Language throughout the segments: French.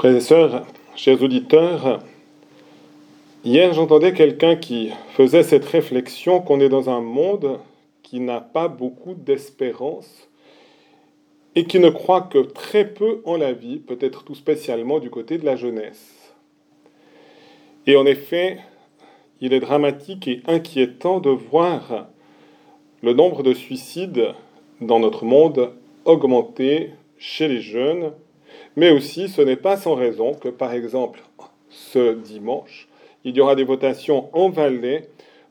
Frères chers auditeurs, hier j'entendais quelqu'un qui faisait cette réflexion qu'on est dans un monde qui n'a pas beaucoup d'espérance et qui ne croit que très peu en la vie, peut-être tout spécialement du côté de la jeunesse. Et en effet, il est dramatique et inquiétant de voir le nombre de suicides dans notre monde augmenter chez les jeunes, mais aussi ce n'est pas sans raison que, par exemple, ce dimanche, il y aura des votations en Valais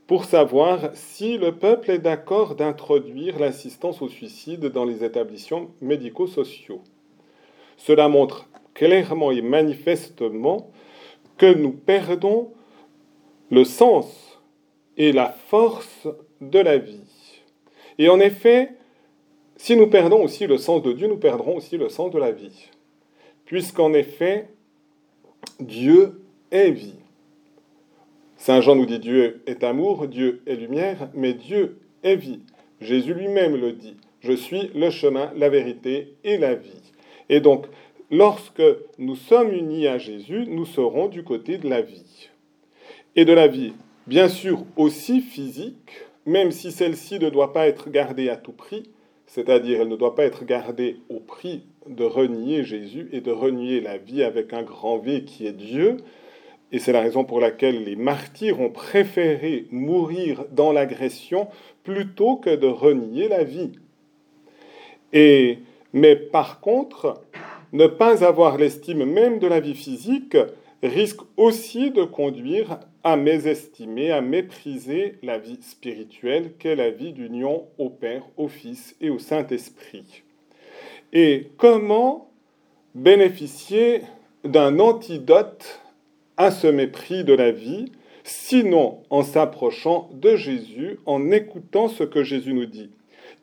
pour savoir si le peuple est d'accord d'introduire l'assistance au suicide dans les établissements médico-sociaux. Cela montre clairement et manifestement que nous perdons le sens et la force de la vie. Et en effet, si nous perdons aussi le sens de Dieu, nous perdrons aussi le sens de la vie. Puisqu'en effet, Dieu est vie. Saint Jean nous dit Dieu est amour, Dieu est lumière, mais Dieu est vie. Jésus lui-même le dit. Je suis le chemin, la vérité et la vie. Et donc, lorsque nous sommes unis à Jésus, nous serons du côté de la vie. Et de la vie, bien sûr, aussi physique, même si celle-ci ne doit pas être gardée à tout prix, c'est-à-dire elle ne doit pas être gardée au prix de renier Jésus et de renier la vie avec un grand V qui est Dieu, et c'est la raison pour laquelle les martyrs ont préféré mourir dans l'agression plutôt que de renier la vie. Et, mais par contre, ne pas avoir l'estime même de la vie physique risque aussi de conduire à mésestimer, à mépriser la vie spirituelle qu'est la vie d'union au Père, au Fils et au Saint-Esprit. Et comment bénéficier d'un antidote à ce mépris de la vie, sinon en s'approchant de Jésus, en écoutant ce que Jésus nous dit?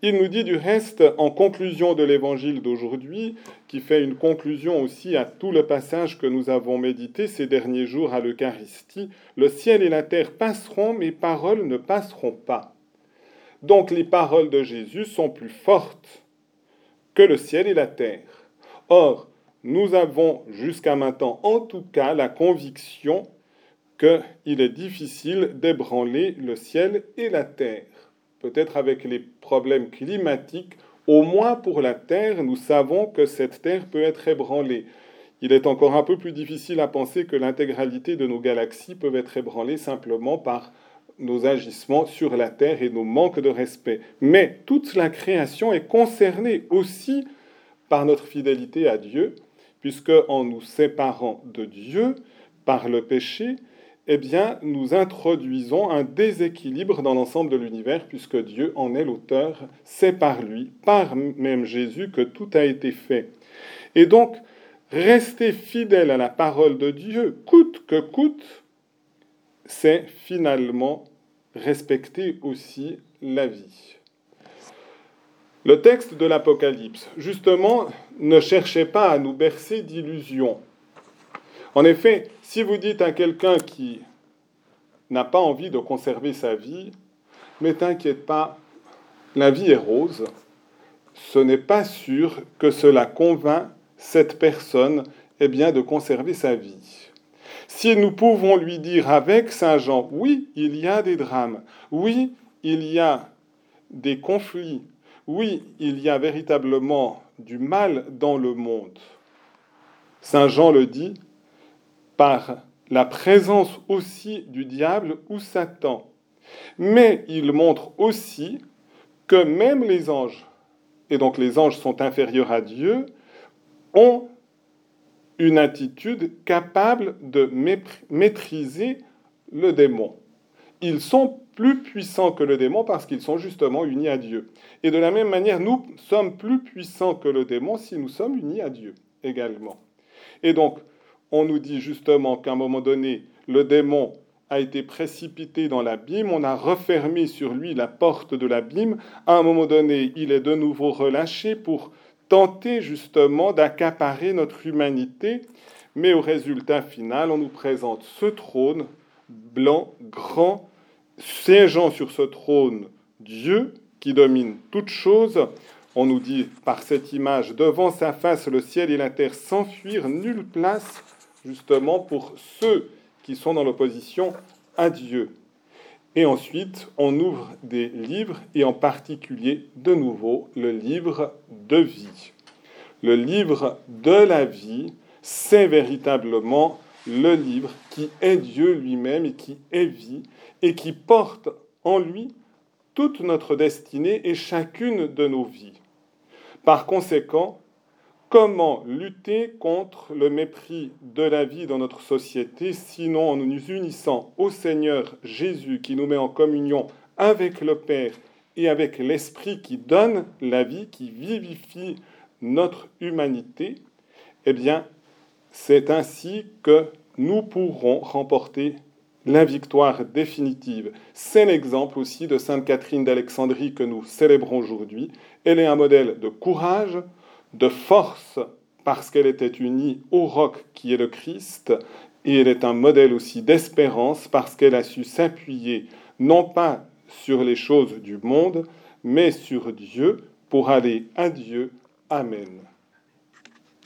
Il nous dit du reste, en conclusion de l'évangile d'aujourd'hui, qui fait une conclusion aussi à tout le passage que nous avons médité ces derniers jours à l'Eucharistie, le ciel et la terre passeront, mes paroles ne passeront pas. Donc les paroles de Jésus sont plus fortes que le ciel et la terre. Or, nous avons jusqu'à maintenant en tout cas la conviction qu'il est difficile d'ébranler le ciel et la terre. Peut-être avec les problèmes climatiques, au moins pour la Terre, nous savons que cette Terre peut être ébranlée. Il est encore un peu plus difficile à penser que l'intégralité de nos galaxies peuvent être ébranlées simplement par nos agissements sur la Terre et nos manques de respect. Mais toute la création est concernée aussi par notre fidélité à Dieu puisque en nous séparant de Dieu par le péché, eh bien, nous introduisons un déséquilibre dans l'ensemble de l'univers, puisque Dieu en est l'auteur, c'est par lui, par même Jésus, que tout a été fait. Et donc, rester fidèle à la parole de Dieu, coûte que coûte, c'est finalement respecter aussi la vie. Le texte de l'Apocalypse, justement, ne cherchez pas à nous bercer d'illusions. En effet, si vous dites à quelqu'un qui n'a pas envie de conserver sa vie, mais t'inquiète pas, la vie est rose, ce n'est pas sûr que cela convainc cette personne eh bien, de conserver sa vie. Si nous pouvons lui dire avec Saint Jean, oui, il y a des drames, oui, il y a des conflits, oui, il y a véritablement du mal dans le monde. Saint Jean le dit par la présence aussi du diable ou Satan. Mais il montre aussi que même les anges, et donc les anges sont inférieurs à Dieu, ont une attitude capable de maîtriser le démon. Ils sont plus puissants que le démon parce qu'ils sont justement unis à Dieu. Et de la même manière, nous sommes plus puissants que le démon si nous sommes unis à Dieu également. Et donc, on nous dit justement qu'à un moment donné, le démon a été précipité dans l'abîme, on a refermé sur lui la porte de l'abîme, à un moment donné, il est de nouveau relâché pour tenter justement d'accaparer notre humanité, mais au résultat final, on nous présente ce trône blanc, grand, siégeant sur ce trône Dieu qui domine toutes choses, On nous dit par cette image, devant sa face, le ciel et la terre s'enfuirent, nulle place justement pour ceux qui sont dans l'opposition à Dieu. Et ensuite, on ouvre des livres, et en particulier, de nouveau, le livre de vie. Le livre de la vie, c'est véritablement le livre qui est Dieu lui-même et qui est vie, et qui porte en lui toute notre destinée et chacune de nos vies. Par conséquent, Comment lutter contre le mépris de la vie dans notre société, sinon en nous unissant au Seigneur Jésus qui nous met en communion avec le Père et avec l'Esprit qui donne la vie, qui vivifie notre humanité? Eh bien, c'est ainsi que nous pourrons remporter la victoire définitive. C'est l'exemple aussi de Sainte Catherine d'Alexandrie que nous célébrons aujourd'hui. Elle est un modèle de courage, de force parce qu'elle était unie au roc qui est le Christ, et elle est un modèle aussi d'espérance parce qu'elle a su s'appuyer non pas sur les choses du monde, mais sur Dieu pour aller à Dieu. Amen.